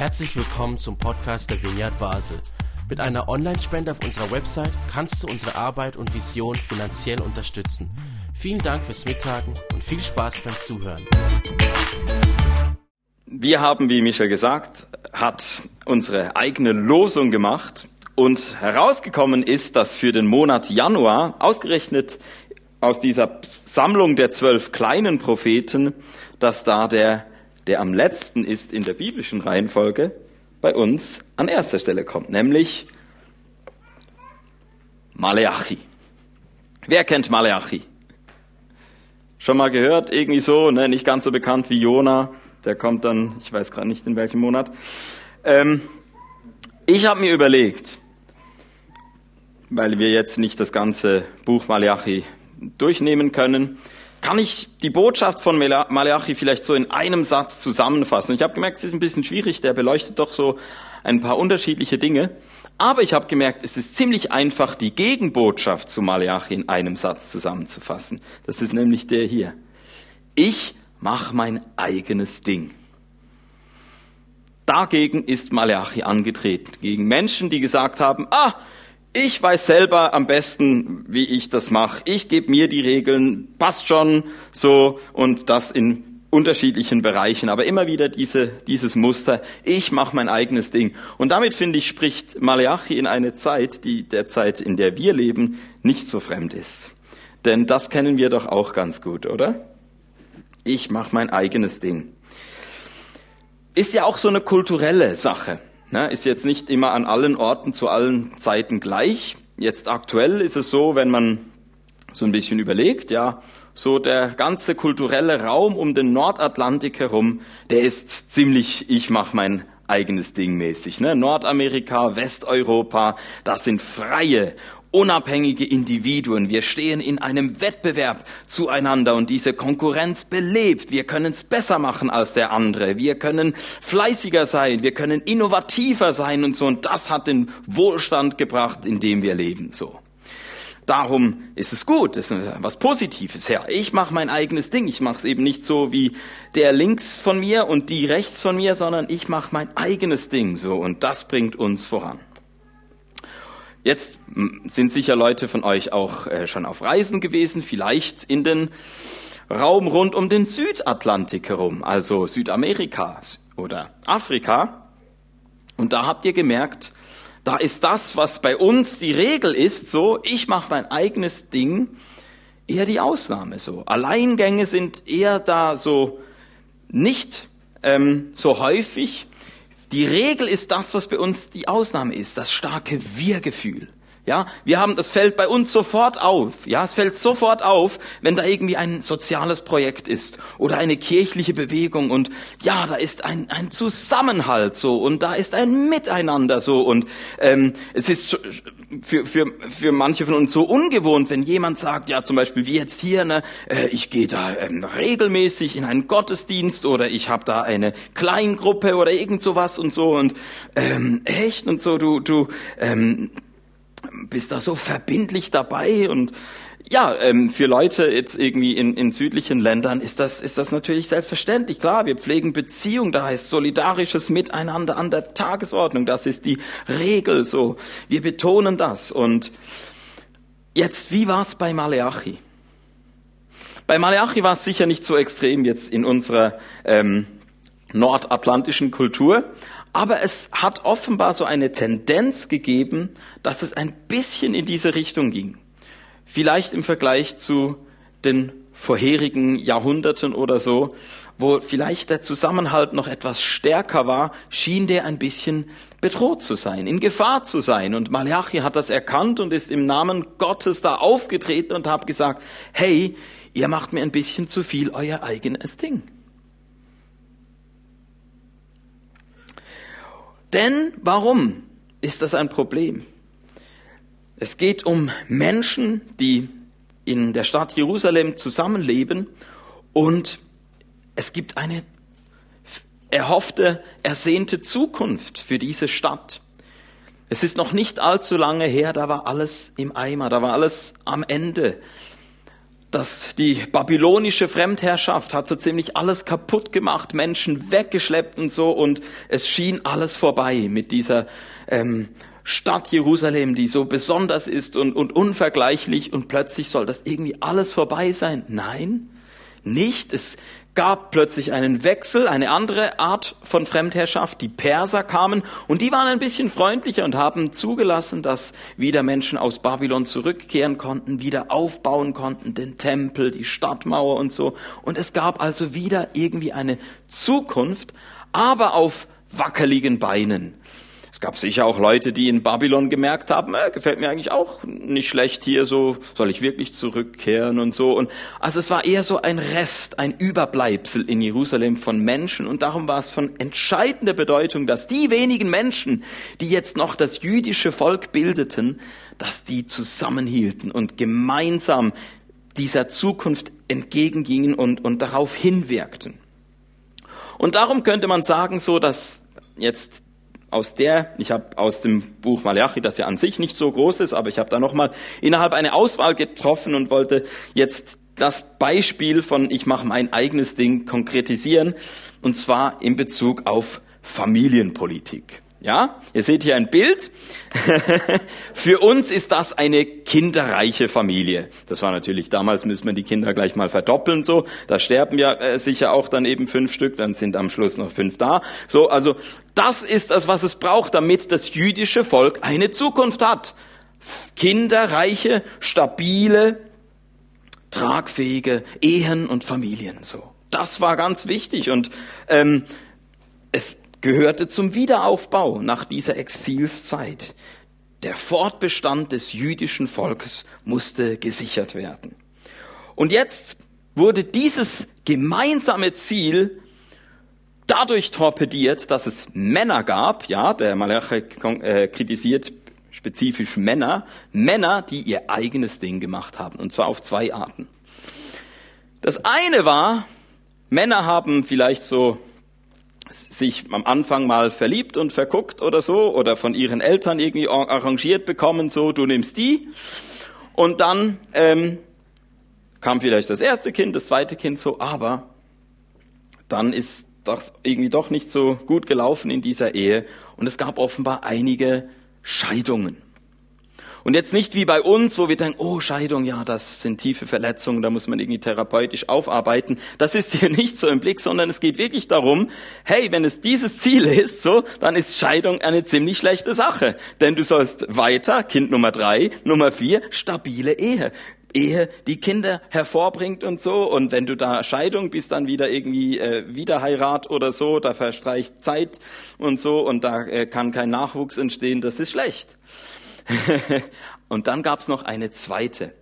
Herzlich willkommen zum Podcast der Vineyard Basel. Mit einer Online-Spende auf unserer Website kannst du unsere Arbeit und Vision finanziell unterstützen. Vielen Dank fürs Mittagen und viel Spaß beim Zuhören. Wir haben, wie Michel gesagt hat, unsere eigene Losung gemacht und herausgekommen ist, dass für den Monat Januar ausgerechnet aus dieser Sammlung der zwölf kleinen Propheten, dass da der der am letzten ist in der biblischen Reihenfolge, bei uns an erster Stelle kommt, nämlich Maleachi. Wer kennt Maleachi? Schon mal gehört? Irgendwie so, ne? nicht ganz so bekannt wie Jona. Der kommt dann, ich weiß gerade nicht in welchem Monat. Ähm, ich habe mir überlegt, weil wir jetzt nicht das ganze Buch Maleachi durchnehmen können, kann ich die Botschaft von Malachi vielleicht so in einem Satz zusammenfassen. Ich habe gemerkt, es ist ein bisschen schwierig, der beleuchtet doch so ein paar unterschiedliche Dinge. Aber ich habe gemerkt, es ist ziemlich einfach, die Gegenbotschaft zu Malachi in einem Satz zusammenzufassen. Das ist nämlich der hier. Ich mache mein eigenes Ding. Dagegen ist Malachi angetreten, gegen Menschen, die gesagt haben, ah, ich weiß selber am besten, wie ich das mache. Ich gebe mir die Regeln, passt schon so und das in unterschiedlichen Bereichen, aber immer wieder diese, dieses Muster, ich mache mein eigenes Ding. Und damit, finde ich, spricht Malachi in eine Zeit, die der Zeit, in der wir leben, nicht so fremd ist. Denn das kennen wir doch auch ganz gut, oder? Ich mache mein eigenes Ding. Ist ja auch so eine kulturelle Sache. Ne, ist jetzt nicht immer an allen Orten zu allen Zeiten gleich. Jetzt aktuell ist es so, wenn man so ein bisschen überlegt, ja, so der ganze kulturelle Raum um den Nordatlantik herum, der ist ziemlich, ich mach mein eigenes Ding mäßig. Ne? Nordamerika, Westeuropa, das sind freie unabhängige Individuen. Wir stehen in einem Wettbewerb zueinander und diese Konkurrenz belebt. Wir können es besser machen als der andere. Wir können fleißiger sein. Wir können innovativer sein und so. Und das hat den Wohlstand gebracht, in dem wir leben. So. Darum ist es gut, das ist was Positives. Ja, ich mache mein eigenes Ding. Ich mache es eben nicht so wie der links von mir und die rechts von mir, sondern ich mache mein eigenes Ding. So und das bringt uns voran. Jetzt sind sicher Leute von euch auch äh, schon auf Reisen gewesen, vielleicht in den Raum rund um den Südatlantik herum, also Südamerika oder Afrika. Und da habt ihr gemerkt, da ist das, was bei uns die Regel ist, so, ich mache mein eigenes Ding, eher die Ausnahme so. Alleingänge sind eher da so nicht ähm, so häufig, die Regel ist das, was bei uns die Ausnahme ist, das starke Wir-Gefühl. Ja, wir haben, das fällt bei uns sofort auf. Ja, es fällt sofort auf, wenn da irgendwie ein soziales Projekt ist oder eine kirchliche Bewegung und ja, da ist ein, ein Zusammenhalt so und da ist ein Miteinander so und ähm, es ist für, für, für manche von uns so ungewohnt, wenn jemand sagt, ja, zum Beispiel wie jetzt hier, ne, äh, ich gehe da ähm, regelmäßig in einen Gottesdienst oder ich habe da eine Kleingruppe oder irgend sowas und so und ähm, echt? Und so, du, du ähm, bist da so verbindlich dabei und ja, ähm, für Leute jetzt irgendwie in, in südlichen Ländern ist das, ist das natürlich selbstverständlich. Klar, wir pflegen Beziehung, da heißt solidarisches Miteinander an der Tagesordnung. Das ist die Regel so. Wir betonen das. Und jetzt, wie war's bei Maleachi? Bei Maleachi war es sicher nicht so extrem jetzt in unserer ähm, nordatlantischen Kultur, aber es hat offenbar so eine Tendenz gegeben, dass es ein bisschen in diese Richtung ging. Vielleicht im Vergleich zu den vorherigen Jahrhunderten oder so, wo vielleicht der Zusammenhalt noch etwas stärker war, schien der ein bisschen bedroht zu sein, in Gefahr zu sein. Und Malachi hat das erkannt und ist im Namen Gottes da aufgetreten und hat gesagt, hey, ihr macht mir ein bisschen zu viel euer eigenes Ding. Denn warum ist das ein Problem? Es geht um Menschen, die in der Stadt Jerusalem zusammenleben und es gibt eine erhoffte, ersehnte Zukunft für diese Stadt. Es ist noch nicht allzu lange her, da war alles im Eimer, da war alles am Ende. dass die babylonische Fremdherrschaft hat so ziemlich alles kaputt gemacht, Menschen weggeschleppt und so und es schien alles vorbei mit dieser ähm, Stadt Jerusalem, die so besonders ist und, und unvergleichlich und plötzlich soll das irgendwie alles vorbei sein. Nein, nicht. Es gab plötzlich einen Wechsel, eine andere Art von Fremdherrschaft. Die Perser kamen und die waren ein bisschen freundlicher und haben zugelassen, dass wieder Menschen aus Babylon zurückkehren konnten, wieder aufbauen konnten, den Tempel, die Stadtmauer und so. Und es gab also wieder irgendwie eine Zukunft, aber auf wackeligen Beinen. Es gab sicher auch Leute, die in Babylon gemerkt haben, äh, gefällt mir eigentlich auch nicht schlecht hier, so soll ich wirklich zurückkehren und so. Und also es war eher so ein Rest, ein Überbleibsel in Jerusalem von Menschen. Und darum war es von entscheidender Bedeutung, dass die wenigen Menschen, die jetzt noch das jüdische Volk bildeten, dass die zusammenhielten und gemeinsam dieser Zukunft entgegengingen und, und darauf hinwirkten. Und darum könnte man sagen, so dass jetzt aus der, ich habe aus dem Buch Malachi, das ja an sich nicht so groß ist, aber ich habe da nochmal innerhalb eine Auswahl getroffen und wollte jetzt das Beispiel von ich mache mein eigenes Ding konkretisieren, und zwar in Bezug auf Familienpolitik. Ja, ihr seht hier ein Bild. Für uns ist das eine kinderreiche Familie. Das war natürlich damals, müssen wir die Kinder gleich mal verdoppeln, so. Da sterben ja äh, sicher auch dann eben fünf Stück, dann sind am Schluss noch fünf da. So, also, das ist das, was es braucht, damit das jüdische Volk eine Zukunft hat. Kinderreiche, stabile, tragfähige Ehen und Familien, so. Das war ganz wichtig und, ähm, es gehörte zum Wiederaufbau nach dieser Exilszeit. Der Fortbestand des jüdischen Volkes musste gesichert werden. Und jetzt wurde dieses gemeinsame Ziel dadurch torpediert, dass es Männer gab, ja, der Malachi äh, kritisiert spezifisch Männer, Männer, die ihr eigenes Ding gemacht haben, und zwar auf zwei Arten. Das eine war, Männer haben vielleicht so sich am Anfang mal verliebt und verguckt oder so oder von ihren Eltern irgendwie arrangiert bekommen, so du nimmst die und dann ähm, kam vielleicht das erste Kind, das zweite Kind so, aber dann ist das irgendwie doch nicht so gut gelaufen in dieser Ehe und es gab offenbar einige Scheidungen. Und jetzt nicht wie bei uns, wo wir denken, oh Scheidung, ja, das sind tiefe Verletzungen, da muss man irgendwie therapeutisch aufarbeiten. Das ist hier nicht so im Blick, sondern es geht wirklich darum, hey, wenn es dieses Ziel ist, so, dann ist Scheidung eine ziemlich schlechte Sache. Denn du sollst weiter, Kind Nummer drei, Nummer vier, stabile Ehe. Ehe, die Kinder hervorbringt und so. Und wenn du da Scheidung bist, dann wieder irgendwie äh, Wiederheirat oder so, da verstreicht Zeit und so und da äh, kann kein Nachwuchs entstehen, das ist schlecht. und dann gab es noch eine zweite,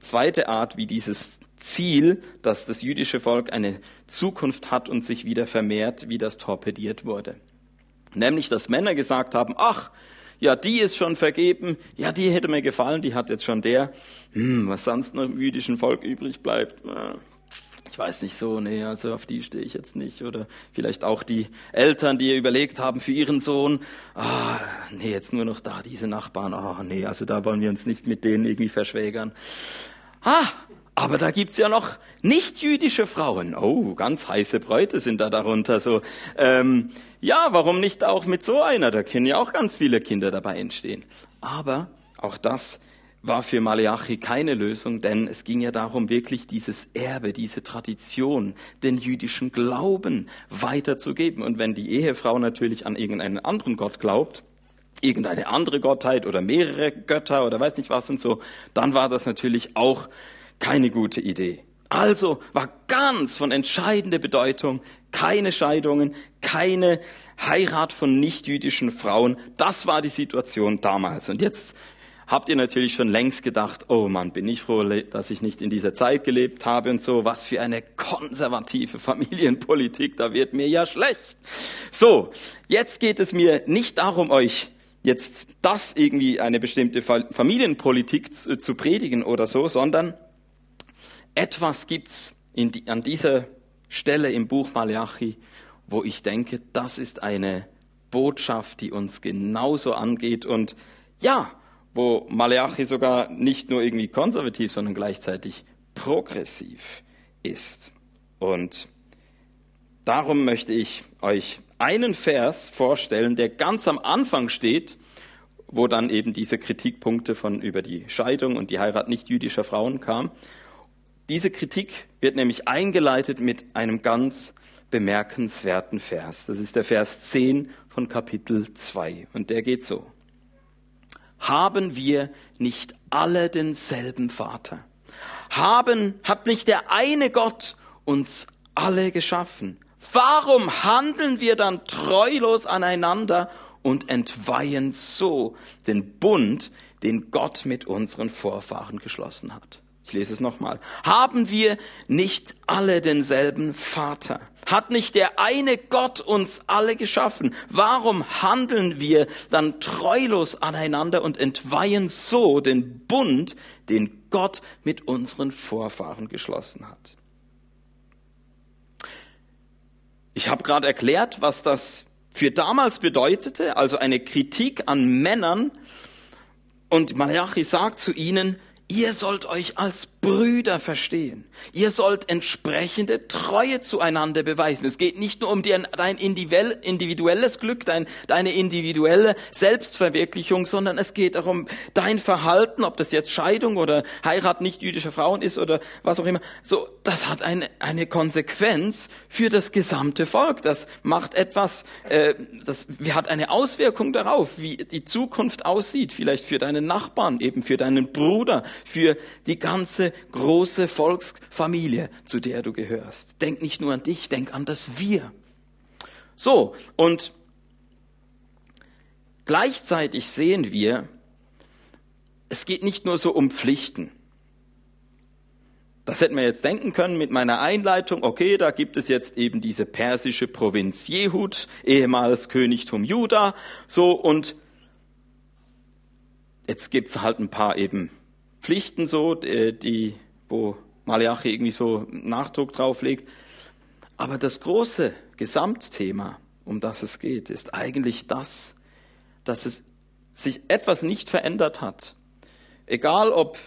zweite Art, wie dieses Ziel, dass das jüdische Volk eine Zukunft hat und sich wieder vermehrt, wie das torpediert wurde. Nämlich, dass Männer gesagt haben, ach, ja, die ist schon vergeben, ja, die hätte mir gefallen, die hat jetzt schon der, hm, was sonst noch im jüdischen Volk übrig bleibt. Ja ich weiß nicht so, nee, also auf die stehe ich jetzt nicht. Oder vielleicht auch die Eltern, die überlegt haben für ihren Sohn, ah, nee, jetzt nur noch da, diese Nachbarn, ah, nee, also da wollen wir uns nicht mit denen irgendwie verschwägern. Ah, aber da gibt's ja noch nicht-jüdische Frauen. Oh, ganz heiße Bräute sind da darunter. So, ähm, ja, warum nicht auch mit so einer? Da können ja auch ganz viele Kinder dabei entstehen. Aber auch das war für Malachi keine Lösung, denn es ging ja darum, wirklich dieses Erbe, diese Tradition, den jüdischen Glauben weiterzugeben. Und wenn die Ehefrau natürlich an irgendeinen anderen Gott glaubt, irgendeine andere Gottheit oder mehrere Götter oder weiß nicht was und so, dann war das natürlich auch keine gute Idee. Also war ganz von entscheidender Bedeutung keine Scheidungen, keine Heirat von nichtjüdischen Frauen. Das war die Situation damals. Und jetzt habt ihr natürlich schon längst gedacht, oh Mann, bin ich froh, dass ich nicht in dieser Zeit gelebt habe und so, was für eine konservative Familienpolitik, da wird mir ja schlecht. So, jetzt geht es mir nicht darum, euch jetzt das irgendwie eine bestimmte Familienpolitik zu, zu predigen oder so, sondern etwas gibt's die, an dieser Stelle im Buch Malachi, wo ich denke, das ist eine Botschaft, die uns genauso angeht und ja, wo Malachi sogar nicht nur irgendwie konservativ, sondern gleichzeitig progressiv ist. Und darum möchte ich euch einen Vers vorstellen, der ganz am Anfang steht, wo dann eben diese Kritikpunkte von über die Scheidung und die Heirat nicht jüdischer Frauen kam. Diese Kritik wird nämlich eingeleitet mit einem ganz bemerkenswerten Vers. Das ist der Vers 10 von Kapitel 2 und der geht so. Haben wir nicht alle denselben Vater? Haben, hat nicht der eine Gott uns alle geschaffen? Warum handeln wir dann treulos aneinander und entweihen so den Bund, den Gott mit unseren Vorfahren geschlossen hat? Ich lese es nochmal. Haben wir nicht alle denselben Vater? Hat nicht der eine Gott uns alle geschaffen? Warum handeln wir dann treulos aneinander und entweihen so den Bund, den Gott mit unseren Vorfahren geschlossen hat? Ich habe gerade erklärt, was das für damals bedeutete, also eine Kritik an Männern. Und Malachi sagt zu ihnen, Ihr sollt euch als Brüder verstehen. Ihr sollt entsprechende Treue zueinander beweisen. Es geht nicht nur um dein, individuelles Glück, dein, deine individuelle Selbstverwirklichung, sondern es geht darum, dein Verhalten, ob das jetzt Scheidung oder Heirat nicht jüdischer Frauen ist oder was auch immer. So, das hat eine, eine Konsequenz für das gesamte Volk. Das macht etwas, äh, das hat eine Auswirkung darauf, wie die Zukunft aussieht. Vielleicht für deinen Nachbarn, eben für deinen Bruder, für die ganze große Volksfamilie, zu der du gehörst. Denk nicht nur an dich, denk an das Wir. So, und gleichzeitig sehen wir, es geht nicht nur so um Pflichten. Das hätten wir jetzt denken können mit meiner Einleitung. Okay, da gibt es jetzt eben diese persische Provinz Jehud, ehemals Königtum Juda, so und jetzt gibt's halt ein paar eben Pflichten so, äh, die, wo Malachi irgendwie so Nachdruck drauf legt. Aber das große Gesamtthema, um das es geht, ist eigentlich das, dass es sich etwas nicht verändert hat. Egal ob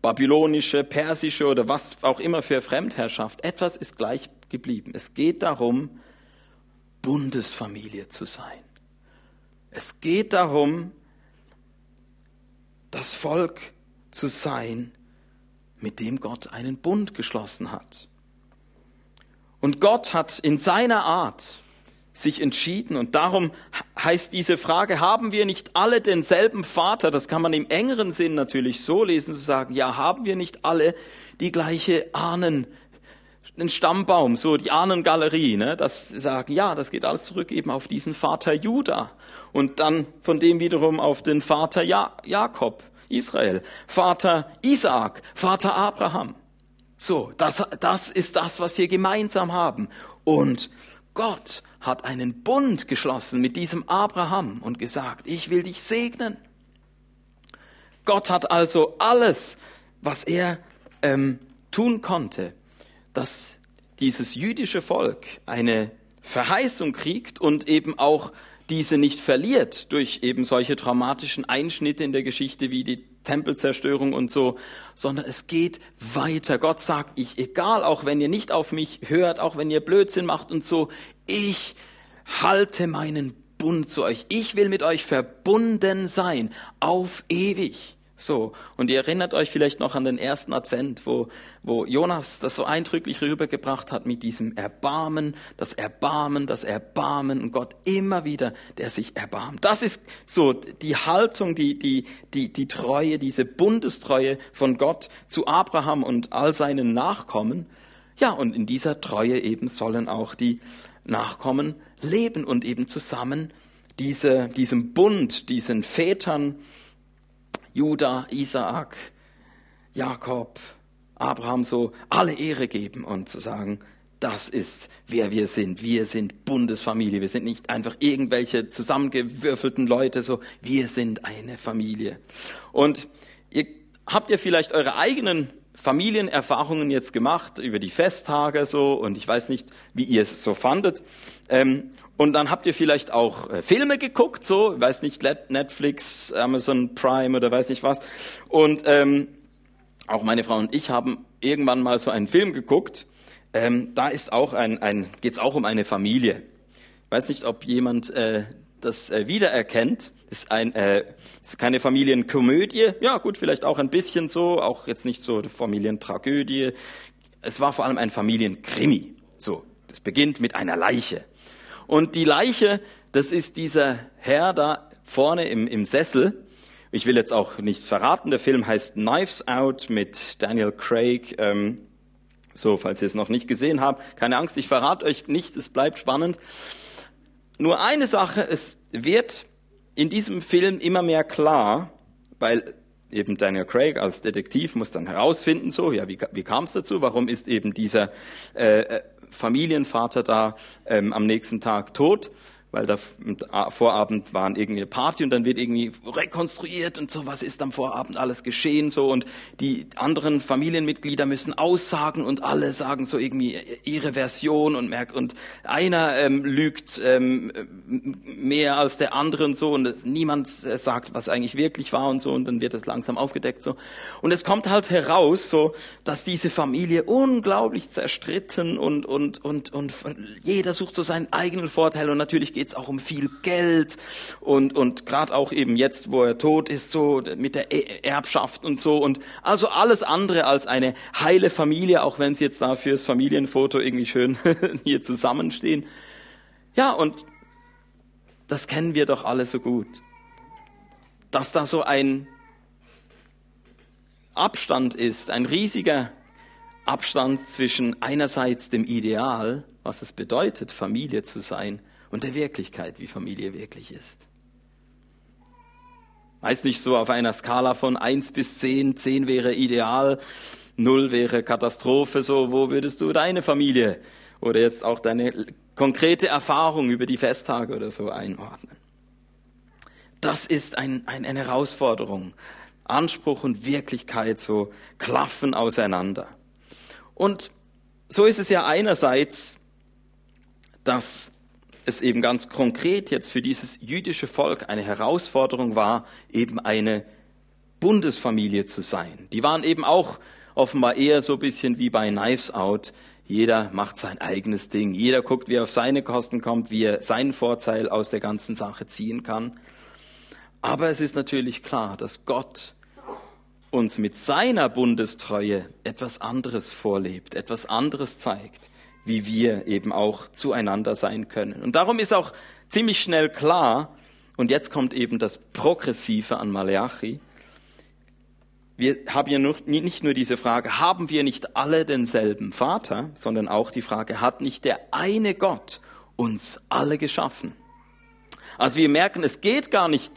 babylonische, persische oder was auch immer für Fremdherrschaft, etwas ist gleich geblieben. Es geht darum, Bundesfamilie zu sein. Es geht darum, das Volk zu sein, mit dem Gott einen Bund geschlossen hat. Und Gott hat in seiner Art sich entschieden und darum heißt diese Frage, haben wir nicht alle denselben Vater? Das kann man im engeren Sinn natürlich so lesen, zu sagen, ja, haben wir nicht alle die gleiche Ahnen, den Stammbaum, so die Ahnengalerie, ne? das sagen, ja, das geht alles zurück eben auf diesen Vater Judah und dann von dem wiederum auf den Vater ja Jakob. Israel, Vater Isaak, Vater Abraham. So, das, das ist das, was wir gemeinsam haben. Und Gott hat einen Bund geschlossen mit diesem Abraham und gesagt, ich will dich segnen. Gott hat also alles, was er ähm, tun konnte, dass dieses jüdische Volk eine Verheißung kriegt und eben auch diese nicht verliert durch eben solche traumatischen Einschnitte in der Geschichte wie die Tempelzerstörung und so, sondern es geht weiter. Gott sagt, ich, egal, auch wenn ihr nicht auf mich hört, auch wenn ihr Blödsinn macht und so, ich halte meinen Bund zu euch. Ich will mit euch verbunden sein, auf ewig. So, und ihr erinnert euch vielleicht noch an den ersten Advent, wo, wo Jonas das so eindrücklich rübergebracht hat mit diesem Erbarmen, das Erbarmen, das Erbarmen und Gott immer wieder, der sich erbarmt. Das ist so die Haltung, die, die, die, die Treue, diese Bundestreue von Gott zu Abraham und all seinen Nachkommen. Ja, und in dieser Treue eben sollen auch die Nachkommen leben und eben zusammen diese, diesem Bund, diesen Vätern, Judah, Isaak, Jakob, Abraham so alle Ehre geben und zu sagen, das ist, wer wir sind. Wir sind Bundesfamilie. Wir sind nicht einfach irgendwelche zusammengewürfelten Leute, so, wir sind eine Familie. Und ihr habt ihr vielleicht eure eigenen Familienerfahrungen jetzt gemacht über die Festtage so und ich weiß nicht, wie ihr es so fandet. Ähm, und dann habt ihr vielleicht auch äh, Filme geguckt, so, weiß nicht, Netflix, Amazon Prime oder weiß nicht was. Und ähm, auch meine Frau und ich haben irgendwann mal so einen Film geguckt. Ähm, da ist auch ein, ein geht auch um eine Familie. Ich weiß nicht, ob jemand äh, das äh, wiedererkennt. Ist ein äh, ist keine Familienkomödie. Ja, gut, vielleicht auch ein bisschen so, auch jetzt nicht so eine Familientragödie. Es war vor allem ein Familienkrimi. So, das beginnt mit einer Leiche. Und die Leiche, das ist dieser Herr da vorne im, im Sessel. Ich will jetzt auch nichts verraten. Der Film heißt Knives Out mit Daniel Craig. Ähm, so, falls ihr es noch nicht gesehen habt, keine Angst, ich verrate euch nicht, es bleibt spannend. Nur eine Sache, es wird in diesem Film immer mehr klar, weil eben Daniel Craig als Detektiv muss dann herausfinden, so, ja, wie, wie kam es dazu, warum ist eben dieser äh, äh Familienvater da ähm, am nächsten Tag tot? Weil da Vorabend waren irgendeine Party und dann wird irgendwie rekonstruiert und so, was ist am Vorabend alles geschehen so. Und die anderen Familienmitglieder müssen aussagen und alle sagen so irgendwie ihre Version und merkt und einer ähm, lügt ähm, mehr als der andere und so. Und niemand sagt, was eigentlich wirklich war und so. Und dann wird es langsam aufgedeckt so. Und es kommt halt heraus so, dass diese Familie unglaublich zerstritten und und und und jeder sucht so seinen eigenen Vorteil. Und natürlich geht es auch um viel Geld und, und gerade auch eben jetzt, wo er tot ist, so mit der e-, Erbschaft und so und also alles andere als eine heile Familie, auch wenn sie jetzt da fürs Familienfoto irgendwie schön hier zusammenstehen. Ja, und das kennen wir doch alle so gut. Dass da so ein Abstand ist, ein riesiger Abstand zwischen einerseits dem Ideal, was es bedeutet, Familie zu sein, und der Wirklichkeit, wie Familie wirklich ist. Weiß nicht so auf einer Skala von eins bis zehn, zehn wäre ideal, null wäre Katastrophe, so, wo würdest du deine Familie oder jetzt auch deine konkrete Erfahrung über die Festtage oder so einordnen? Das ist ein, ein, eine Herausforderung. Anspruch und Wirklichkeit so klaffen auseinander. Und so ist es ja einerseits, dass es eben ganz konkret jetzt für dieses jüdische Volk eine Herausforderung war, eben eine Bundesfamilie zu sein. Die waren eben auch offenbar eher so ein bisschen wie bei Knives Out. Jeder macht sein eigenes Ding. Jeder guckt, wie er auf seine Kosten kommt, wie er seinen Vorteil aus der ganzen Sache ziehen kann. Aber es ist natürlich klar, dass Gott uns mit seiner Bundestreue etwas anderes vorlebt, etwas anderes zeigt wie wir eben auch zueinander sein können. Und darum ist auch ziemlich schnell klar, und jetzt kommt eben das Progressive an Malachi, wir haben ja nicht nur diese Frage, haben wir nicht alle denselben Vater, sondern auch die Frage, hat nicht der eine Gott uns alle geschaffen? Also wir merken, es geht gar nicht,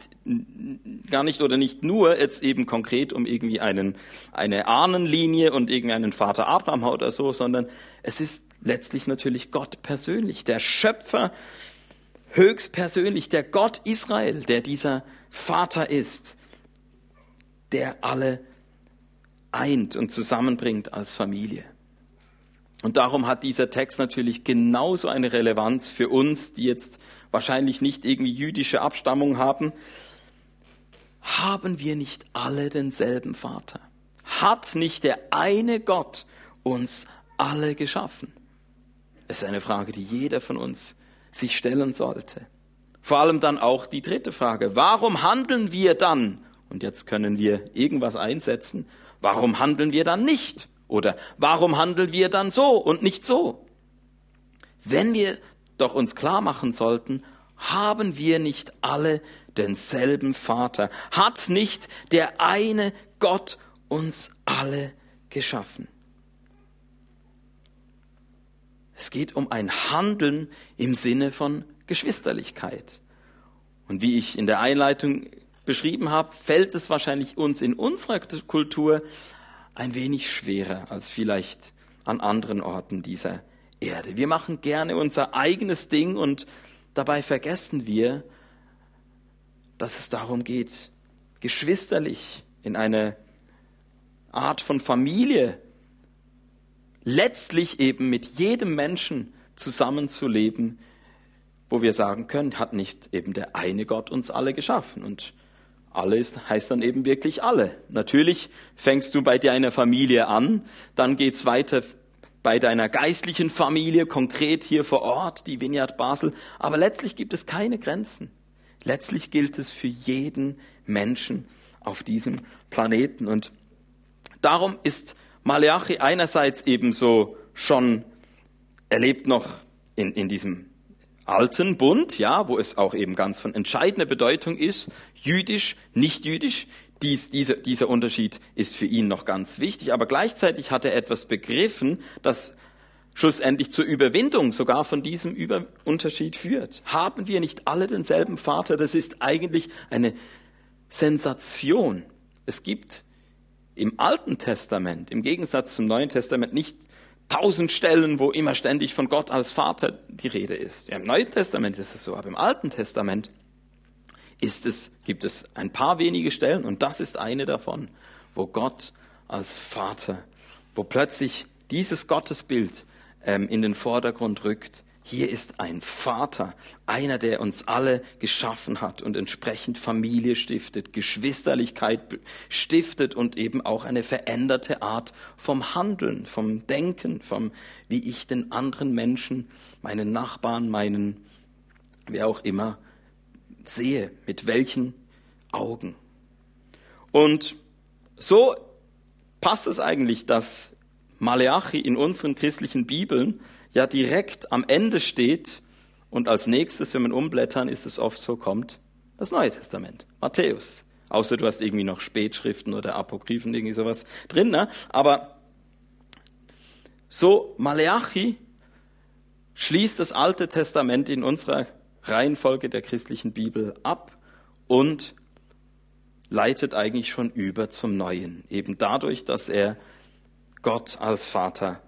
gar nicht oder nicht nur jetzt eben konkret um irgendwie einen, eine Ahnenlinie und irgendeinen Vater Abraham oder so, sondern es ist letztlich natürlich Gott persönlich, der Schöpfer höchstpersönlich, der Gott Israel, der dieser Vater ist, der alle eint und zusammenbringt als Familie. Und darum hat dieser Text natürlich genauso eine Relevanz für uns, die jetzt wahrscheinlich nicht irgendwie jüdische Abstammung haben. Haben wir nicht alle denselben Vater? Hat nicht der eine Gott uns alle geschaffen? Das ist eine Frage, die jeder von uns sich stellen sollte. Vor allem dann auch die dritte Frage. Warum handeln wir dann? Und jetzt können wir irgendwas einsetzen. Warum handeln wir dann nicht? Oder warum handeln wir dann so und nicht so? Wenn wir doch uns klar machen sollten, haben wir nicht alle denselben Vater? Hat nicht der eine Gott uns alle geschaffen? Es geht um ein Handeln im Sinne von Geschwisterlichkeit. Und wie ich in der Einleitung beschrieben habe, fällt es wahrscheinlich uns in unserer Kultur ein wenig schwerer als vielleicht an anderen Orten dieser Erde. Wir machen gerne unser eigenes Ding und dabei vergessen wir, dass es darum geht, geschwisterlich in eine Art von Familie letztlich eben mit jedem Menschen zusammenzuleben, wo wir sagen können, hat nicht eben der eine Gott uns alle geschaffen. Und alle ist, heißt dann eben wirklich alle. Natürlich fängst du bei deiner Familie an, dann geht's weiter bei deiner geistlichen Familie, konkret hier vor Ort, die Vineyard Basel. Aber letztlich gibt es keine Grenzen. Letztlich gilt es für jeden Menschen auf diesem Planeten. Und darum ist Malachi einerseits ebenso schon erlebt noch in, in diesem alten Bund, ja, wo es auch eben ganz von entscheidender Bedeutung ist, jüdisch, nicht jüdisch. Dies, diese, dieser Unterschied ist für ihn noch ganz wichtig, aber gleichzeitig hat er etwas begriffen, das schlussendlich zur Überwindung sogar von diesem Über Unterschied führt. Haben wir nicht alle denselben Vater? Das ist eigentlich eine Sensation. Es gibt im Alten Testament, im Gegensatz zum Neuen Testament, nicht tausend Stellen, wo immer ständig von Gott als Vater die Rede ist. Ja, Im Neuen Testament ist es so, aber im Alten Testament ist es, gibt es ein paar wenige Stellen und das ist eine davon, wo Gott als Vater, wo plötzlich dieses Gottesbild ähm, in den Vordergrund rückt hier ist ein Vater, einer, der uns alle geschaffen hat und entsprechend Familie stiftet, Geschwisterlichkeit stiftet und eben auch eine veränderte Art vom Handeln, vom Denken, vom, wie ich den anderen Menschen, meinen Nachbarn, meinen, wer auch immer, sehe, mit welchen Augen. Und so passt es eigentlich, dass Maleachi in unseren christlichen Bibeln ja direkt am Ende steht und als nächstes, wenn man umblättern, ist es oft so, kommt das Neue Testament, Matthäus. Außer du hast irgendwie noch Spätschriften oder Apokryphen, irgendwie sowas drin, ne? Aber so Maleachi schließt das Alte Testament in unserer Reihenfolge der christlichen Bibel ab und leitet eigentlich schon über zum Neuen. Eben dadurch, dass er Gott als Vater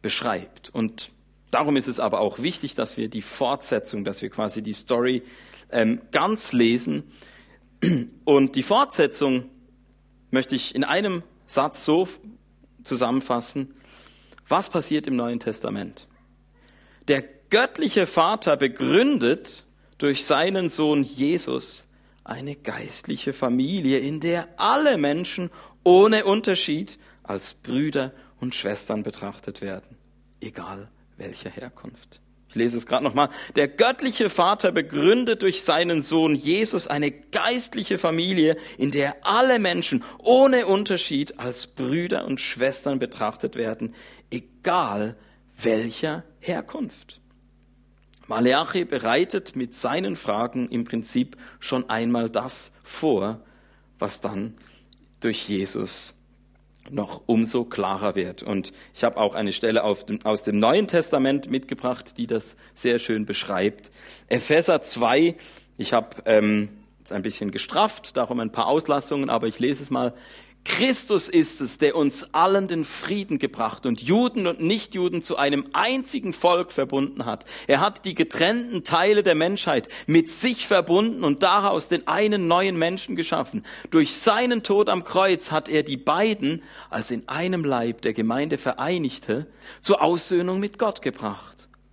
beschreibt. Und Darum ist es aber auch wichtig, dass wir die Fortsetzung, dass wir quasi die Story ähm, ganz lesen. Und die Fortsetzung möchte ich in einem Satz so zusammenfassen. Was passiert im Neuen Testament? Der göttliche Vater begründet durch seinen Sohn Jesus eine geistliche Familie, in der alle Menschen ohne Unterschied als Brüder und Schwestern betrachtet werden, egal welcher Herkunft. Ich lese es gerade nochmal. Der göttliche Vater begründet durch seinen Sohn Jesus eine geistliche Familie, in der alle Menschen ohne Unterschied als Brüder und Schwestern betrachtet werden, egal welcher Herkunft. Maleachi bereitet mit seinen Fragen im Prinzip schon einmal das vor, was dann durch Jesus noch umso klarer wird. Und ich habe auch eine Stelle dem, aus dem Neuen Testament mitgebracht, die das sehr schön beschreibt. Epheser 2, ich habe ähm, jetzt ein bisschen gestrafft, darum ein paar Auslassungen, aber ich lese es mal. Christus ist es, der uns allen den Frieden gebracht und Juden und Nichtjuden zu einem einzigen Volk verbunden hat. Er hat die getrennten Teile der Menschheit mit sich verbunden und daraus den einen neuen Menschen geschaffen. Durch seinen Tod am Kreuz hat er die beiden als in einem Leib der Gemeinde vereinigte zur Aussöhnung mit Gott gebracht.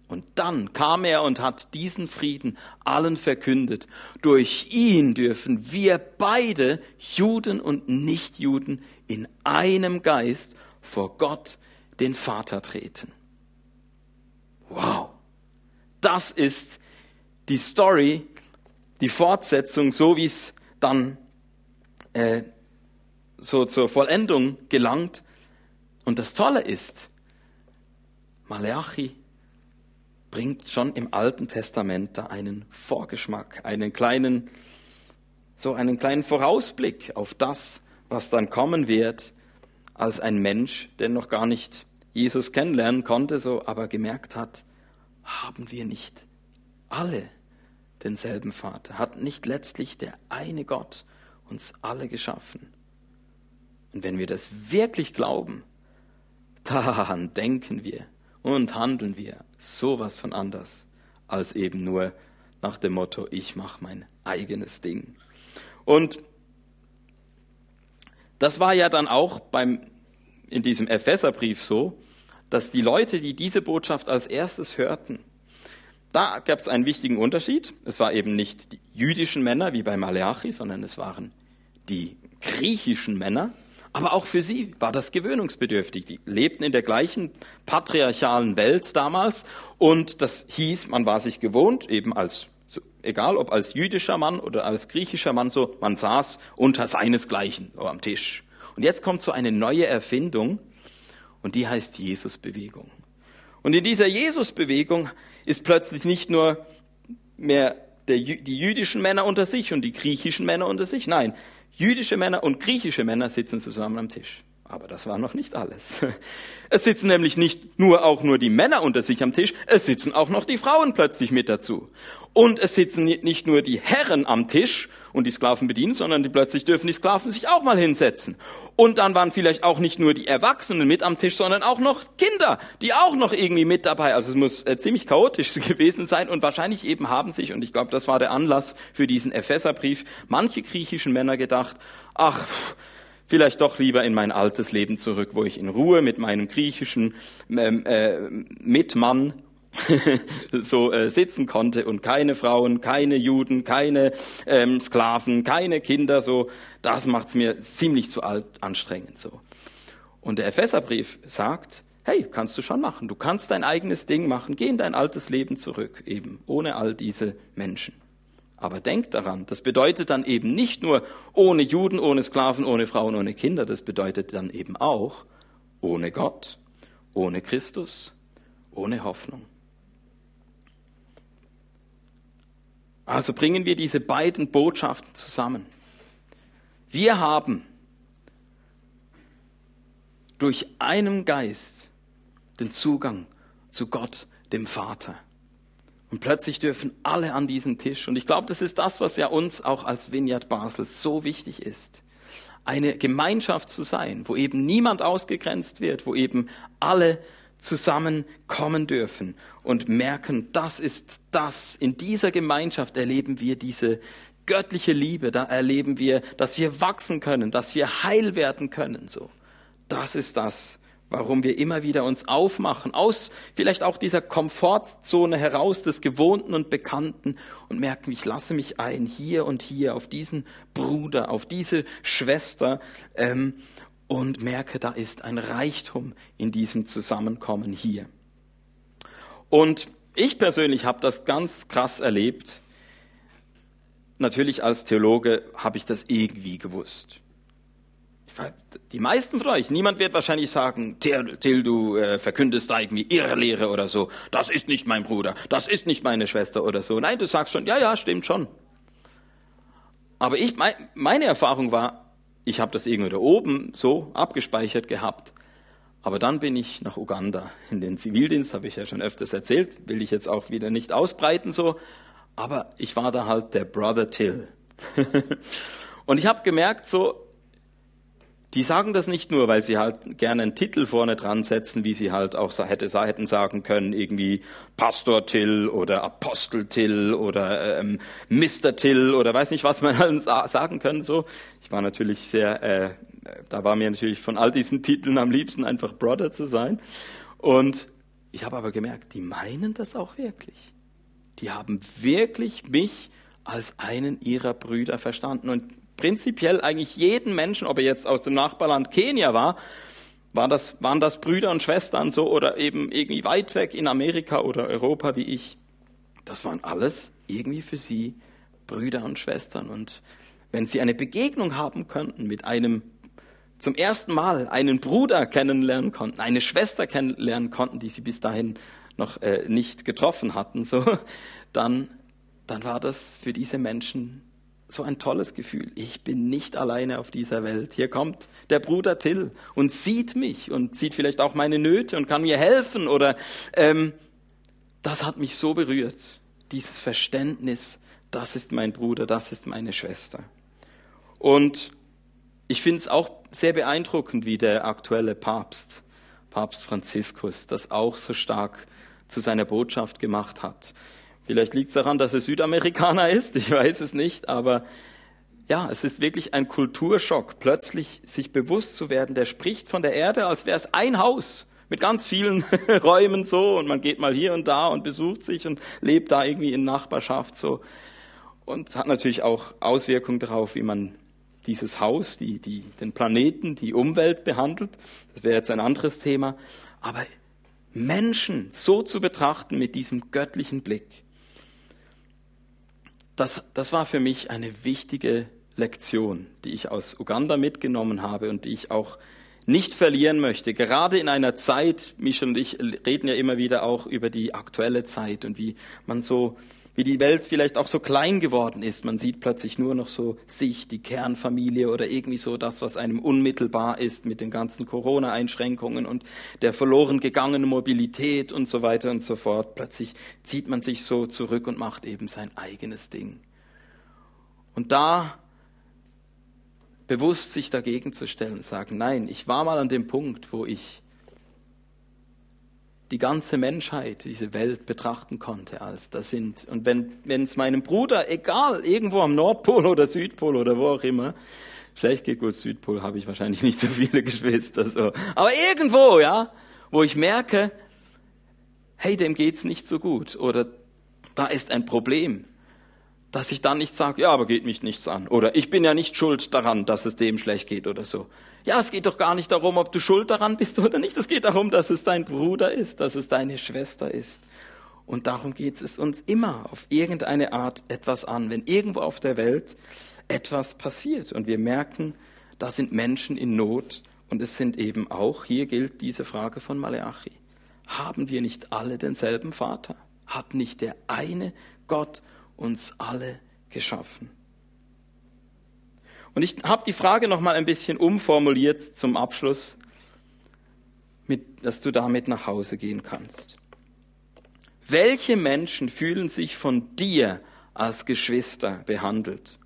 Und dann kam er und hat diesen Frieden allen verkündet. Durch ihn dürfen wir beide, Juden und Nichtjuden, in einem Geist vor Gott, den Vater, treten. Wow, das ist die Story, die Fortsetzung, so wie es dann äh, so zur Vollendung gelangt. Und das Tolle ist, Malachi bringt schon im Alten Testament da einen Vorgeschmack, einen kleinen, so einen kleinen Vorausblick auf das, was dann kommen wird, als ein Mensch, der noch gar nicht Jesus kennenlernen konnte, so aber gemerkt hat, haben wir nicht alle denselben Vater? Hat nicht letztlich der eine Gott uns alle geschaffen? Und wenn wir das wirklich glauben, dann denken wir, und handeln wir sowas von anders als eben nur nach dem Motto, ich mache mein eigenes Ding. Und das war ja dann auch beim, in diesem Epheserbrief so, dass die Leute, die diese Botschaft als erstes hörten, da gab es einen wichtigen Unterschied. Es war eben nicht die jüdischen Männer wie bei Maleachi, sondern es waren die griechischen Männer, aber auch für sie war das gewöhnungsbedürftig. Die lebten in der gleichen patriarchalen Welt damals und das hieß, man war sich gewohnt, eben als, egal ob als jüdischer Mann oder als griechischer Mann, so, man saß unter seinesgleichen am Tisch. Und jetzt kommt so eine neue Erfindung und die heißt Jesusbewegung. Und in dieser Jesusbewegung ist plötzlich nicht nur mehr der, die jüdischen Männer unter sich und die griechischen Männer unter sich. Nein, jüdische Männer und griechische Männer sitzen zusammen am Tisch. Aber das war noch nicht alles. Es sitzen nämlich nicht nur auch nur die Männer unter sich am Tisch, es sitzen auch noch die Frauen plötzlich mit dazu. Und es sitzen nicht nur die Herren am Tisch und die Sklaven bedienen, sondern die plötzlich dürfen die Sklaven sich auch mal hinsetzen. Und dann waren vielleicht auch nicht nur die Erwachsenen mit am Tisch, sondern auch noch Kinder, die auch noch irgendwie mit dabei. Also es muss äh, ziemlich chaotisch gewesen sein und wahrscheinlich eben haben sich, und ich glaube, das war der Anlass für diesen Epheserbrief, manche griechischen Männer gedacht, ach, vielleicht doch lieber in mein altes Leben zurück, wo ich in Ruhe mit meinem griechischen ähm, äh, Mitmann so äh, sitzen konnte und keine Frauen, keine Juden, keine ähm, Sklaven, keine Kinder, so, das macht's mir ziemlich zu alt, anstrengend so. Und der Epheserbrief sagt, hey, kannst du schon machen, du kannst dein eigenes Ding machen, geh in dein altes Leben zurück, eben, ohne all diese Menschen. Aber denk daran, das bedeutet dann eben nicht nur ohne Juden, ohne Sklaven, ohne Frauen, ohne Kinder, das bedeutet dann eben auch ohne Gott, ohne Christus, ohne Hoffnung. Also bringen wir diese beiden Botschaften zusammen. Wir haben durch einen Geist den Zugang zu Gott, dem Vater. Und plötzlich dürfen alle an diesen Tisch. Und ich glaube, das ist das, was ja uns auch als Vineyard Basel so wichtig ist. Eine Gemeinschaft zu sein, wo eben niemand ausgegrenzt wird, wo eben alle zusammenkommen dürfen und merken, das ist das. In dieser Gemeinschaft erleben wir diese göttliche Liebe, da erleben wir, dass wir wachsen können, dass wir heil werden können, so. Das ist das, warum wir immer wieder uns aufmachen, aus vielleicht auch dieser Komfortzone heraus des Gewohnten und Bekannten und merken, ich lasse mich ein hier und hier auf diesen Bruder, auf diese Schwester ähm, und merke, da ist ein Reichtum in diesem Zusammenkommen hier. Und ich persönlich habe das ganz krass erlebt. Natürlich als Theologe habe ich das irgendwie gewusst. Die meisten von euch, niemand wird wahrscheinlich sagen, Till, du äh, verkündest da irgendwie Irrlehre oder so. Das ist nicht mein Bruder, das ist nicht meine Schwester oder so. Nein, du sagst schon, ja, ja, stimmt schon. Aber ich, meine Erfahrung war, ich habe das irgendwo da oben so abgespeichert gehabt. Aber dann bin ich nach Uganda in den Zivildienst, habe ich ja schon öfters erzählt, will ich jetzt auch wieder nicht ausbreiten so. Aber ich war da halt der Brother Till. und ich habe gemerkt, so die sagen das nicht nur, weil sie halt gerne einen Titel vorne dran setzen, wie sie halt auch hätte, hätten sagen können, irgendwie Pastor Till oder Apostel Till oder ähm, Mr. Till oder weiß nicht, was man halt sagen können. So, ich war natürlich sehr, äh, da war mir natürlich von all diesen Titeln am liebsten einfach Brother zu sein. Und ich habe aber gemerkt, die meinen das auch wirklich. Die haben wirklich mich als einen ihrer Brüder verstanden. Und prinzipiell eigentlich jeden Menschen, ob er jetzt aus dem Nachbarland Kenia war, war das, waren das Brüder und Schwestern so oder eben irgendwie weit weg in Amerika oder Europa wie ich. Das waren alles irgendwie für sie Brüder und Schwestern. Und wenn sie eine Begegnung haben könnten mit einem zum ersten Mal einen Bruder kennenlernen konnten, eine Schwester kennenlernen konnten, die sie bis dahin noch äh, nicht getroffen hatten, so, dann, dann war das für diese Menschen so ein tolles Gefühl. Ich bin nicht alleine auf dieser Welt. Hier kommt der Bruder Till und sieht mich und sieht vielleicht auch meine Nöte und kann mir helfen. Oder ähm, das hat mich so berührt. Dieses Verständnis, das ist mein Bruder, das ist meine Schwester. Und ich finde es auch sehr beeindruckend, wie der aktuelle Papst, Papst Franziskus, das auch so stark zu seiner Botschaft gemacht hat. Vielleicht liegt es daran, dass er Südamerikaner ist, ich weiß es nicht, aber ja, es ist wirklich ein Kulturschock, plötzlich sich bewusst zu werden, der spricht von der Erde, als wäre es ein Haus mit ganz vielen Räumen so und man geht mal hier und da und besucht sich und lebt da irgendwie in Nachbarschaft so. Und hat natürlich auch Auswirkungen darauf, wie man dieses Haus, die, die, den Planeten, die Umwelt behandelt. Das wäre jetzt ein anderes Thema. Aber Menschen so zu betrachten mit diesem göttlichen Blick, das, das war für mich eine wichtige Lektion, die ich aus Uganda mitgenommen habe und die ich auch nicht verlieren möchte. Gerade in einer Zeit, Michel und ich reden ja immer wieder auch über die aktuelle Zeit und wie man so, wie die Welt vielleicht auch so klein geworden ist. Man sieht plötzlich nur noch so sich, die Kernfamilie oder irgendwie so das, was einem unmittelbar ist mit den ganzen Corona-Einschränkungen und der verloren gegangenen Mobilität und so weiter und so fort. Plötzlich zieht man sich so zurück und macht eben sein eigenes Ding. Und da bewusst sich dagegen zu stellen sagen, nein, ich war mal an dem Punkt, wo ich die ganze Menschheit, diese Welt betrachten konnte als das sind. Und wenn es meinem Bruder, egal, irgendwo am Nordpol oder Südpol oder wo auch immer, schlecht geht gut, Südpol habe ich wahrscheinlich nicht so viele Geschwister, so. Aber irgendwo, ja, wo ich merke, hey, dem geht's nicht so gut oder da ist ein Problem dass ich dann nicht sage, ja, aber geht mich nichts an. Oder ich bin ja nicht schuld daran, dass es dem schlecht geht oder so. Ja, es geht doch gar nicht darum, ob du schuld daran bist oder nicht. Es geht darum, dass es dein Bruder ist, dass es deine Schwester ist. Und darum geht es uns immer auf irgendeine Art etwas an, wenn irgendwo auf der Welt etwas passiert und wir merken, da sind Menschen in Not und es sind eben auch, hier gilt diese Frage von Maleachi, haben wir nicht alle denselben Vater? Hat nicht der eine Gott uns alle geschaffen. Und ich habe die Frage noch mal ein bisschen umformuliert zum Abschluss, mit, dass du damit nach Hause gehen kannst. Welche Menschen fühlen sich von dir als Geschwister behandelt,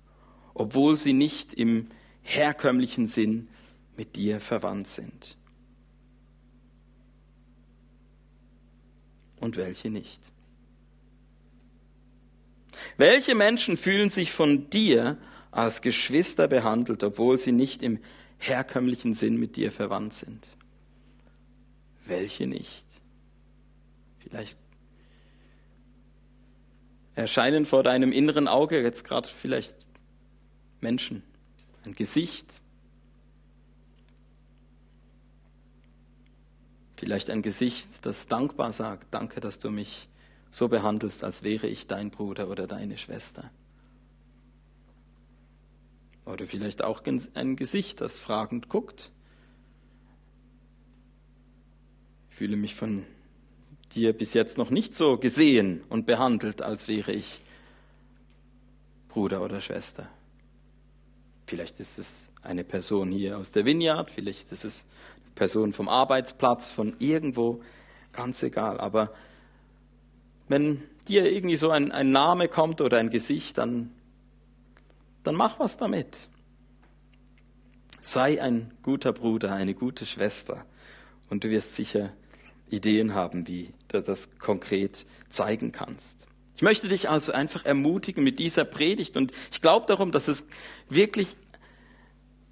obwohl sie nicht im herkömmlichen Sinn mit dir verwandt sind? Und welche nicht? Welche Menschen fühlen sich von dir als Geschwister behandelt, obwohl sie nicht im herkömmlichen Sinn mit dir verwandt sind? Welche nicht? Vielleicht erscheinen vor deinem inneren Auge jetzt gerade vielleicht Menschen, ein Gesicht, vielleicht ein Gesicht, das dankbar sagt, danke, dass du mich so behandelst, als wäre ich dein Bruder oder deine Schwester. Oder vielleicht auch ein Gesicht, das fragend guckt. Ich fühle mich von dir bis jetzt noch nicht so gesehen und behandelt, als wäre ich Bruder oder Schwester. Vielleicht ist es eine Person hier aus der Vineyard, vielleicht ist es eine Person vom Arbeitsplatz, von irgendwo, ganz egal. Aber wenn dir irgendwie so ein, ein Name kommt oder ein Gesicht, dann, dann mach was damit. Sei ein guter Bruder, eine gute Schwester und du wirst sicher Ideen haben, wie du das konkret zeigen kannst. Ich möchte dich also einfach ermutigen mit dieser Predigt und ich glaube darum, dass es wirklich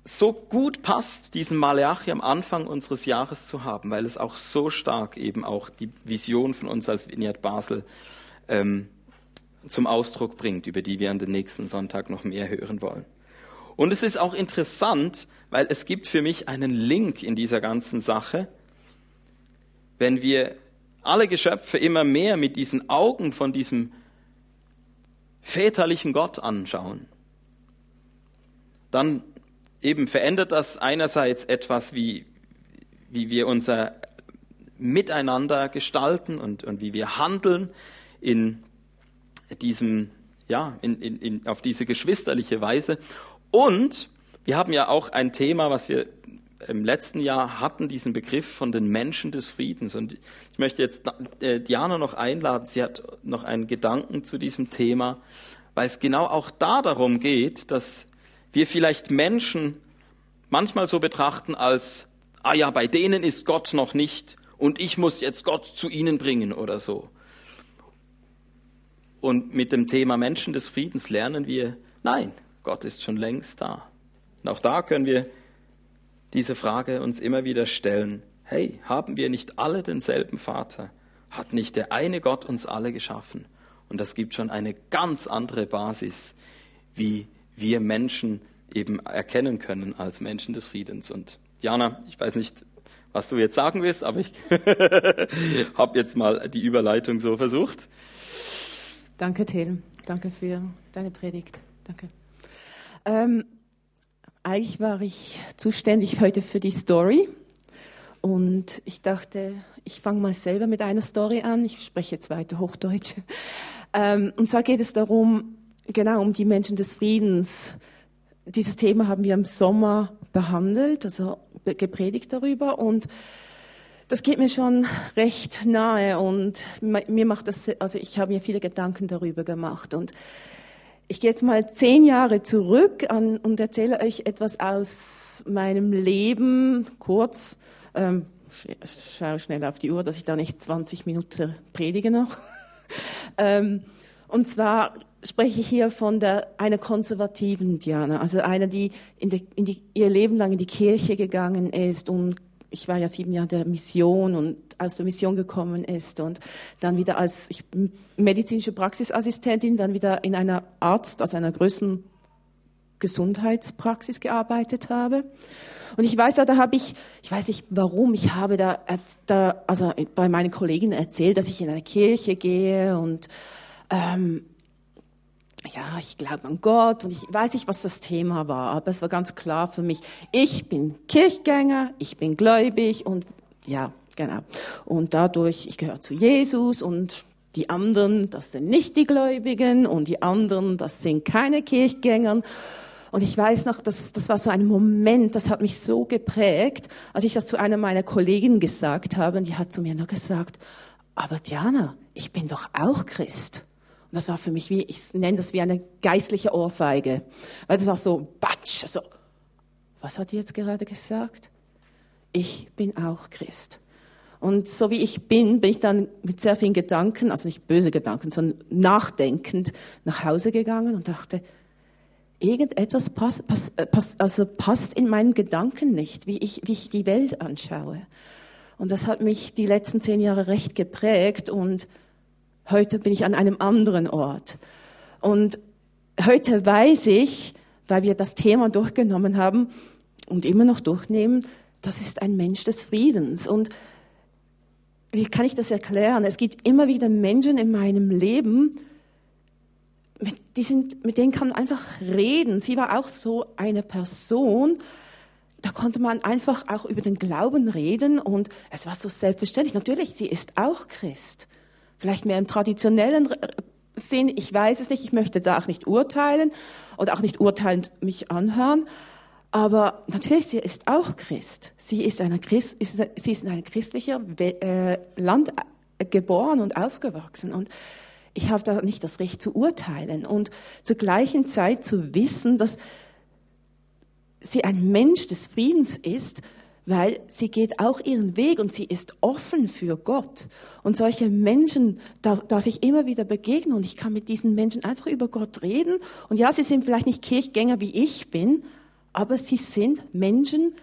so gut passt, diesen Maleachi am Anfang unseres Jahres zu haben, weil es auch so stark eben auch die Vision von uns als Vineyard Basel ähm, zum Ausdruck bringt, über die wir an den nächsten Sonntag noch mehr hören wollen. Und es ist auch interessant, weil es gibt für mich einen Link in dieser ganzen Sache, wenn wir alle Geschöpfe immer mehr mit diesen Augen von diesem väterlichen Gott anschauen, dann eben verändert das einerseits etwas, wie, wie wir unser Miteinander gestalten und, und wie wir handeln in diesem, ja, in, in, in, auf diese geschwisterliche Weise. Und wir haben ja auch ein Thema, was wir im letzten Jahr hatten, diesen Begriff von den Menschen des Friedens. Und ich möchte jetzt äh, Diana noch einladen. Sie hat noch einen Gedanken zu diesem Thema, weil es genau auch da darum geht, dass wir vielleicht Menschen manchmal so betrachten als, ah ja, bei denen ist Gott noch nicht und ich muss jetzt Gott zu ihnen bringen oder so. Und mit dem Thema Menschen des Friedens lernen wir, nein, Gott ist schon längst da. Und auch da können wir diese Frage uns immer wieder stellen. Hey, haben wir nicht alle denselben Vater? Hat nicht der eine Gott uns alle geschaffen? Und das gibt schon eine ganz andere Basis, wie wir Menschen eben erkennen können als Menschen des Friedens. Und Jana, ich weiß nicht, was du jetzt sagen willst, aber ich habe jetzt mal die Überleitung so versucht. Danke, Till. Danke für deine Predigt. Danke. Ähm, eigentlich war ich zuständig heute für die Story. Und ich dachte, ich fange mal selber mit einer Story an. Ich spreche jetzt weiter Hochdeutsch. Ähm, und zwar geht es darum, genau um die Menschen des Friedens. Dieses Thema haben wir im Sommer behandelt, also gepredigt darüber. Und das geht mir schon recht nahe und mir macht das, also ich habe mir viele Gedanken darüber gemacht und ich gehe jetzt mal zehn Jahre zurück an, und erzähle euch etwas aus meinem Leben, kurz. Ähm, schaue schnell auf die Uhr, dass ich da nicht 20 Minuten predige noch. ähm, und zwar spreche ich hier von der, einer konservativen Diana, also einer, die, in die, in die ihr Leben lang in die Kirche gegangen ist und ich war ja sieben Jahre der Mission und aus der Mission gekommen ist und dann wieder als ich, medizinische Praxisassistentin, dann wieder in einer Arzt, also einer größeren Gesundheitspraxis gearbeitet habe. Und ich weiß, da habe ich, ich weiß nicht warum, ich habe da, da also bei meinen Kollegen erzählt, dass ich in eine Kirche gehe und ähm, ja, ich glaube an Gott und ich weiß nicht, was das Thema war, aber es war ganz klar für mich, ich bin Kirchgänger, ich bin gläubig und ja, genau. Und dadurch, ich gehöre zu Jesus und die anderen, das sind nicht die Gläubigen und die anderen, das sind keine Kirchgänger. Und ich weiß noch, das, das war so ein Moment, das hat mich so geprägt, als ich das zu einer meiner Kolleginnen gesagt habe und die hat zu mir nur gesagt, aber Diana, ich bin doch auch Christ. Und das war für mich wie, ich nenne das wie eine geistliche Ohrfeige. Weil das war so, batsch, so. Was hat die jetzt gerade gesagt? Ich bin auch Christ. Und so wie ich bin, bin ich dann mit sehr vielen Gedanken, also nicht böse Gedanken, sondern nachdenkend nach Hause gegangen und dachte, irgendetwas passt, passt, äh, passt, also passt in meinen Gedanken nicht, wie ich, wie ich die Welt anschaue. Und das hat mich die letzten zehn Jahre recht geprägt und Heute bin ich an einem anderen Ort. Und heute weiß ich, weil wir das Thema durchgenommen haben und immer noch durchnehmen, das ist ein Mensch des Friedens. Und wie kann ich das erklären? Es gibt immer wieder Menschen in meinem Leben, mit, die sind, mit denen kann man einfach reden. Sie war auch so eine Person, da konnte man einfach auch über den Glauben reden und es war so selbstverständlich. Natürlich, sie ist auch Christ vielleicht mehr im traditionellen Sinn, ich weiß es nicht, ich möchte da auch nicht urteilen oder auch nicht urteilend mich anhören. Aber natürlich, sie ist auch Christ. Sie ist, eine Christ, ist, sie ist in einem christlichen äh, Land äh, geboren und aufgewachsen. Und ich habe da nicht das Recht zu urteilen. Und zur gleichen Zeit zu wissen, dass sie ein Mensch des Friedens ist weil sie geht auch ihren Weg und sie ist offen für Gott. Und solche Menschen darf, darf ich immer wieder begegnen und ich kann mit diesen Menschen einfach über Gott reden. Und ja, sie sind vielleicht nicht Kirchgänger wie ich bin, aber sie sind Menschen,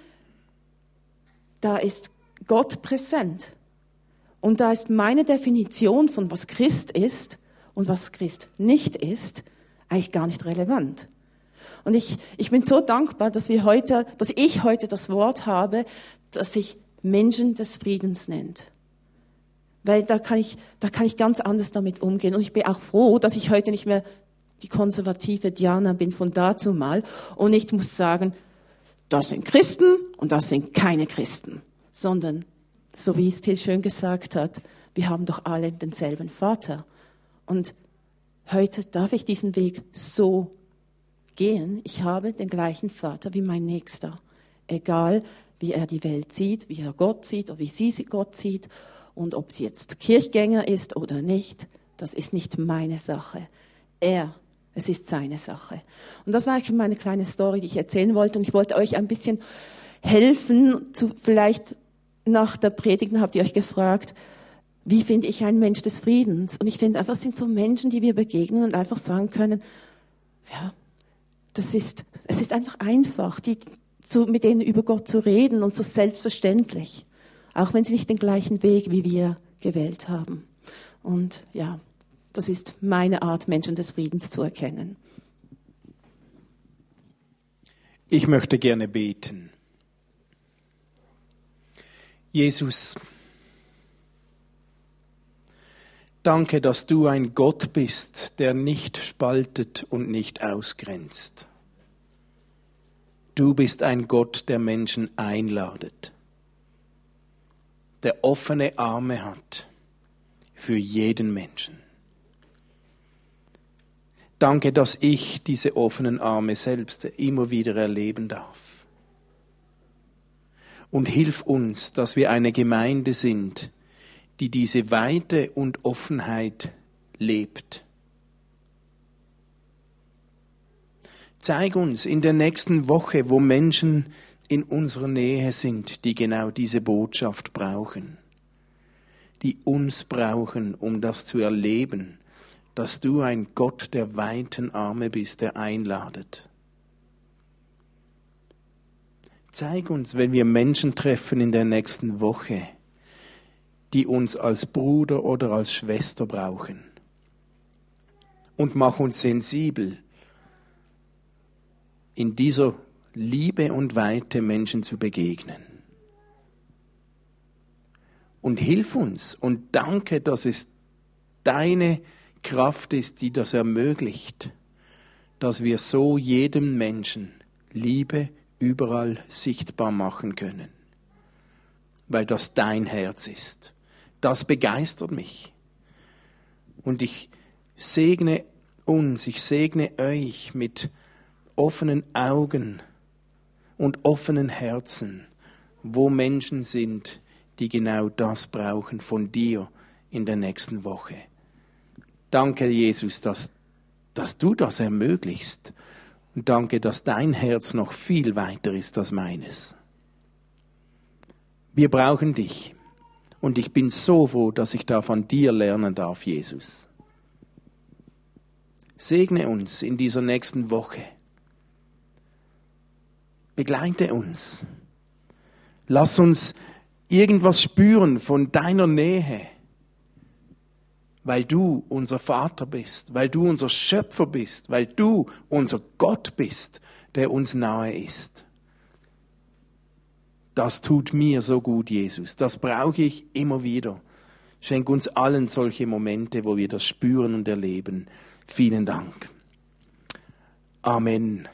da ist Gott präsent. Und da ist meine Definition von was Christ ist und was Christ nicht ist, eigentlich gar nicht relevant. Und ich, ich bin so dankbar, dass wir heute, dass ich heute das Wort habe, das sich Menschen des Friedens nennt. Weil da kann ich, da kann ich ganz anders damit umgehen. Und ich bin auch froh, dass ich heute nicht mehr die konservative Diana bin von dazu mal und nicht muss sagen, das sind Christen und das sind keine Christen, sondern, so wie es Till schön gesagt hat, wir haben doch alle denselben Vater. Und heute darf ich diesen Weg so gehen, ich habe den gleichen Vater wie mein Nächster. Egal, wie er die Welt sieht, wie er Gott sieht oder wie sie Gott sieht und ob sie jetzt Kirchgänger ist oder nicht, das ist nicht meine Sache. Er, es ist seine Sache. Und das war eigentlich meine kleine Story, die ich erzählen wollte. Und ich wollte euch ein bisschen helfen, zu, vielleicht nach der Predigt habt ihr euch gefragt, wie finde ich einen Mensch des Friedens? Und ich finde einfach, es sind so Menschen, die wir begegnen und einfach sagen können, ja, das ist, es ist einfach einfach, die, zu, mit denen über Gott zu reden und so selbstverständlich. Auch wenn sie nicht den gleichen Weg wie wir gewählt haben. Und ja, das ist meine Art, Menschen des Friedens zu erkennen. Ich möchte gerne beten. Jesus, danke, dass du ein Gott bist, der nicht spaltet und nicht ausgrenzt. Du bist ein Gott, der Menschen einladet, der offene Arme hat für jeden Menschen. Danke, dass ich diese offenen Arme selbst immer wieder erleben darf. Und hilf uns, dass wir eine Gemeinde sind, die diese Weite und Offenheit lebt. Zeig uns in der nächsten Woche, wo Menschen in unserer Nähe sind, die genau diese Botschaft brauchen, die uns brauchen, um das zu erleben, dass du ein Gott der weiten Arme bist, der einladet. Zeig uns, wenn wir Menschen treffen in der nächsten Woche, die uns als Bruder oder als Schwester brauchen. Und mach uns sensibel, in dieser Liebe und Weite Menschen zu begegnen. Und hilf uns und danke, dass es deine Kraft ist, die das ermöglicht, dass wir so jedem Menschen Liebe überall sichtbar machen können, weil das dein Herz ist. Das begeistert mich. Und ich segne uns, ich segne euch mit offenen Augen und offenen Herzen, wo Menschen sind, die genau das brauchen von dir in der nächsten Woche. Danke, Jesus, dass, dass du das ermöglicht. Und danke, dass dein Herz noch viel weiter ist als meines. Wir brauchen dich. Und ich bin so froh, dass ich da von dir lernen darf, Jesus. Segne uns in dieser nächsten Woche. Begleite uns. Lass uns irgendwas spüren von deiner Nähe weil du unser Vater bist, weil du unser Schöpfer bist, weil du unser Gott bist, der uns nahe ist. Das tut mir so gut, Jesus. Das brauche ich immer wieder. Schenk uns allen solche Momente, wo wir das spüren und erleben. Vielen Dank. Amen.